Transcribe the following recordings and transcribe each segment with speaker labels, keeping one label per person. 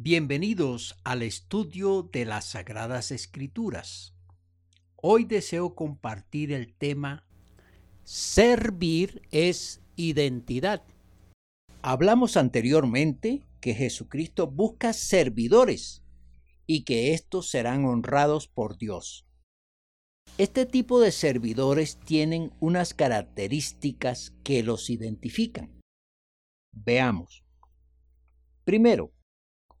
Speaker 1: Bienvenidos al estudio de las Sagradas Escrituras. Hoy deseo compartir el tema Servir es identidad. Hablamos anteriormente que Jesucristo busca servidores y que estos serán honrados por Dios. Este tipo de servidores tienen unas características que los identifican. Veamos. Primero,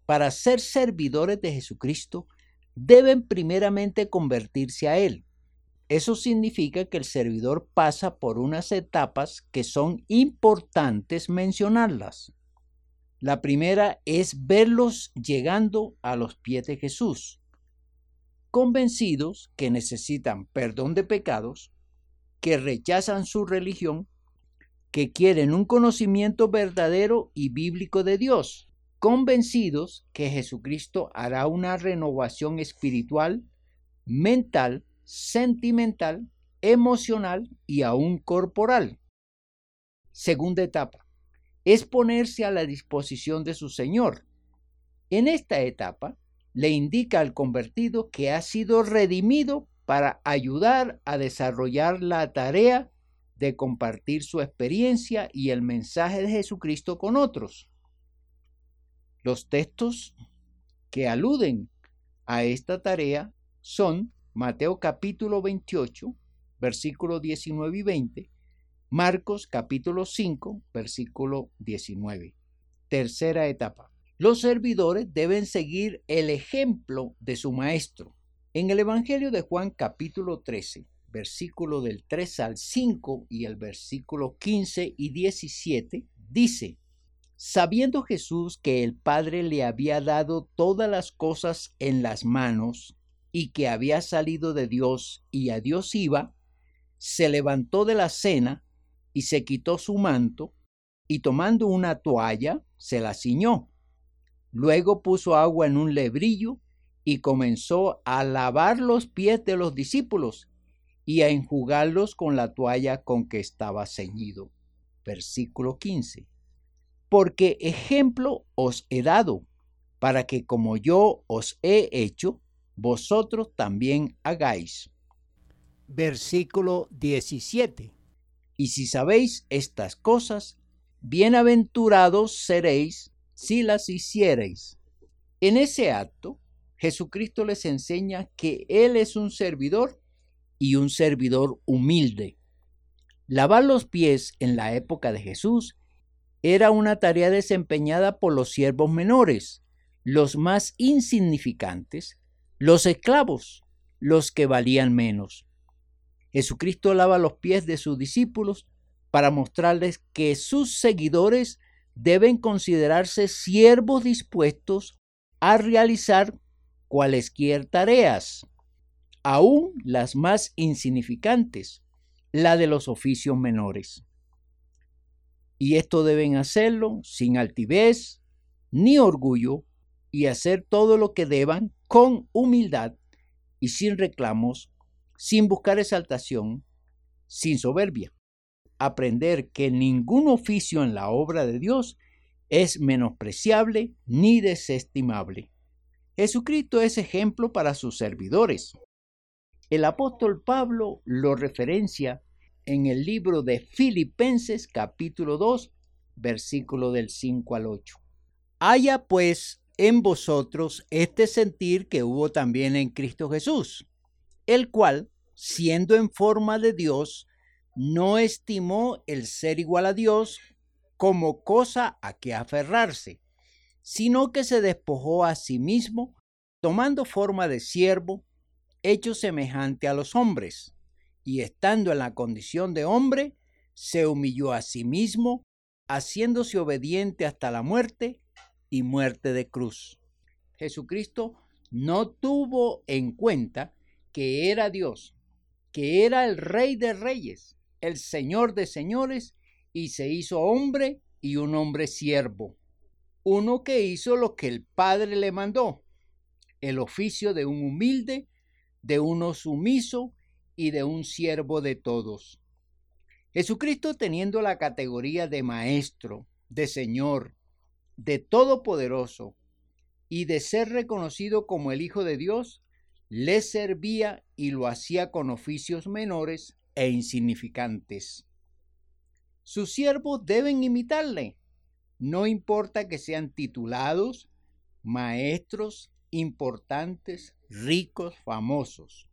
Speaker 1: para ser servidores de Jesucristo, deben primeramente convertirse a Él. Eso significa que el servidor pasa por unas etapas que son importantes mencionarlas. La primera es verlos llegando a los pies de Jesús, convencidos que necesitan perdón de pecados, que rechazan su religión, que quieren un conocimiento verdadero y bíblico de Dios convencidos que Jesucristo hará una renovación espiritual, mental, sentimental, emocional y aún corporal. Segunda etapa, es ponerse a la disposición de su Señor. En esta etapa, le indica al convertido que ha sido redimido para ayudar a desarrollar la tarea de compartir su experiencia y el mensaje de Jesucristo con otros. Los textos que aluden a esta tarea son Mateo capítulo 28, versículos 19 y 20, Marcos capítulo 5, versículo 19. Tercera etapa. Los servidores deben seguir el ejemplo de su maestro. En el Evangelio de Juan capítulo 13, versículo del 3 al 5 y el versículo 15 y 17, dice, Sabiendo Jesús que el Padre le había dado todas las cosas en las manos y que había salido de Dios y a Dios iba, se levantó de la cena y se quitó su manto y tomando una toalla se la ciñó. Luego puso agua en un lebrillo y comenzó a lavar los pies de los discípulos y a enjugarlos con la toalla con que estaba ceñido. Versículo 15 porque ejemplo os he dado, para que como yo os he hecho, vosotros también hagáis. Versículo 17. Y si sabéis estas cosas, bienaventurados seréis si las hiciereis. En ese acto, Jesucristo les enseña que Él es un servidor y un servidor humilde. Lavar los pies en la época de Jesús era una tarea desempeñada por los siervos menores, los más insignificantes, los esclavos, los que valían menos. Jesucristo lava los pies de sus discípulos para mostrarles que sus seguidores deben considerarse siervos dispuestos a realizar cualesquier tareas, aún las más insignificantes, la de los oficios menores y esto deben hacerlo sin altivez ni orgullo y hacer todo lo que deban con humildad y sin reclamos, sin buscar exaltación, sin soberbia. Aprender que ningún oficio en la obra de Dios es menospreciable ni desestimable. Jesucristo es ejemplo para sus servidores. El apóstol Pablo lo referencia en el libro de Filipenses capítulo 2, versículo del 5 al 8. Haya pues en vosotros este sentir que hubo también en Cristo Jesús, el cual, siendo en forma de Dios, no estimó el ser igual a Dios como cosa a que aferrarse, sino que se despojó a sí mismo, tomando forma de siervo, hecho semejante a los hombres y estando en la condición de hombre, se humilló a sí mismo, haciéndose obediente hasta la muerte y muerte de cruz. Jesucristo no tuvo en cuenta que era Dios, que era el Rey de Reyes, el Señor de Señores, y se hizo hombre y un hombre siervo, uno que hizo lo que el Padre le mandó, el oficio de un humilde, de uno sumiso y de un siervo de todos. Jesucristo teniendo la categoría de Maestro, de Señor, de Todopoderoso, y de ser reconocido como el Hijo de Dios, le servía y lo hacía con oficios menores e insignificantes. Sus siervos deben imitarle, no importa que sean titulados, maestros, importantes, ricos, famosos.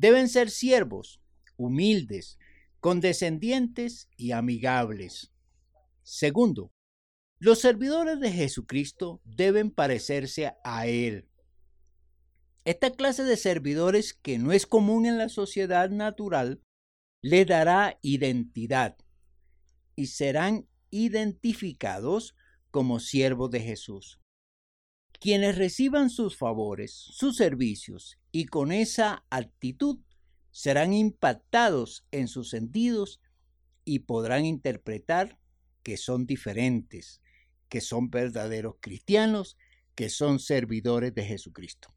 Speaker 1: Deben ser siervos, humildes, condescendientes y amigables. Segundo, los servidores de Jesucristo deben parecerse a Él. Esta clase de servidores, que no es común en la sociedad natural, le dará identidad y serán identificados como siervos de Jesús. Quienes reciban sus favores, sus servicios y con esa actitud serán impactados en sus sentidos y podrán interpretar que son diferentes, que son verdaderos cristianos, que son servidores de Jesucristo,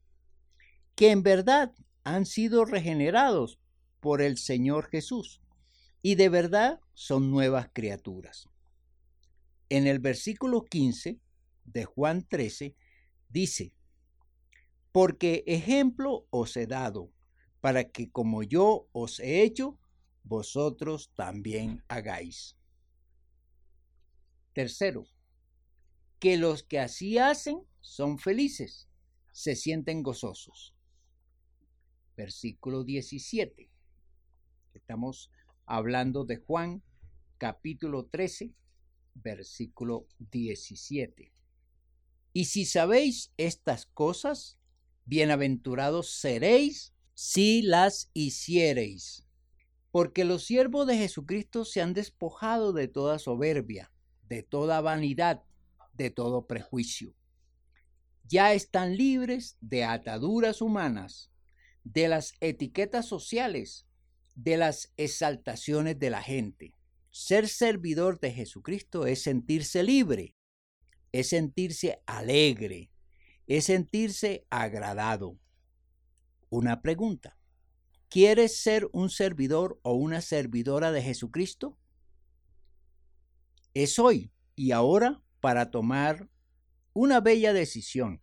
Speaker 1: que en verdad han sido regenerados por el Señor Jesús y de verdad son nuevas criaturas. En el versículo 15 de Juan 13 dice, porque ejemplo os he dado, para que como yo os he hecho, vosotros también hagáis. Tercero, que los que así hacen son felices, se sienten gozosos. Versículo 17. Estamos hablando de Juan capítulo 13, versículo 17. Y si sabéis estas cosas, bienaventurados seréis si las hiciereis. Porque los siervos de Jesucristo se han despojado de toda soberbia, de toda vanidad de todo prejuicio. Ya están libres de ataduras humanas, de las etiquetas sociales, de las exaltaciones de la gente. Ser servidor de Jesucristo es sentirse libre, es sentirse alegre, es sentirse agradado. Una pregunta. ¿Quieres ser un servidor o una servidora de Jesucristo? Es hoy y ahora para tomar una bella decisión.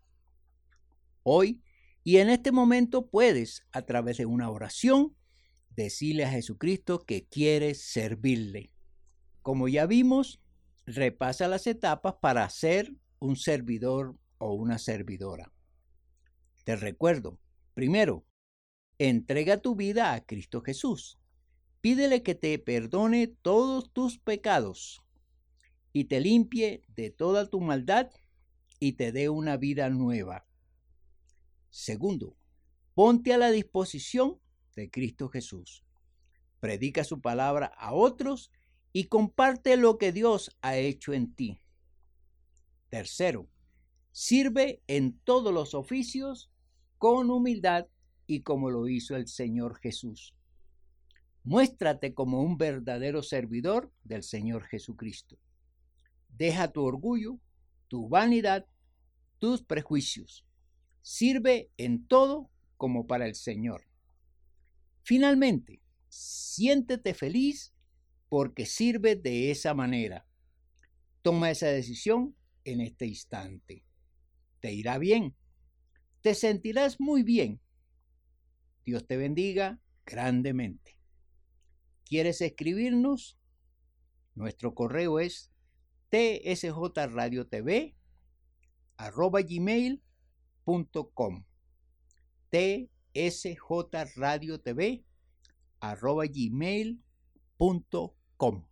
Speaker 1: Hoy y en este momento puedes, a través de una oración, decirle a Jesucristo que quieres servirle. Como ya vimos, repasa las etapas para ser un servidor o una servidora. Te recuerdo, primero, entrega tu vida a Cristo Jesús. Pídele que te perdone todos tus pecados y te limpie de toda tu maldad y te dé una vida nueva. Segundo, ponte a la disposición de Cristo Jesús. Predica su palabra a otros y comparte lo que Dios ha hecho en ti. Tercero, sirve en todos los oficios con humildad y como lo hizo el Señor Jesús. Muéstrate como un verdadero servidor del Señor Jesucristo. Deja tu orgullo, tu vanidad, tus prejuicios. Sirve en todo como para el Señor. Finalmente, siéntete feliz porque sirve de esa manera. Toma esa decisión en este instante. Te irá bien. Te sentirás muy bien. Dios te bendiga grandemente. ¿Quieres escribirnos? Nuestro correo es tsjradiotv arroba Kom.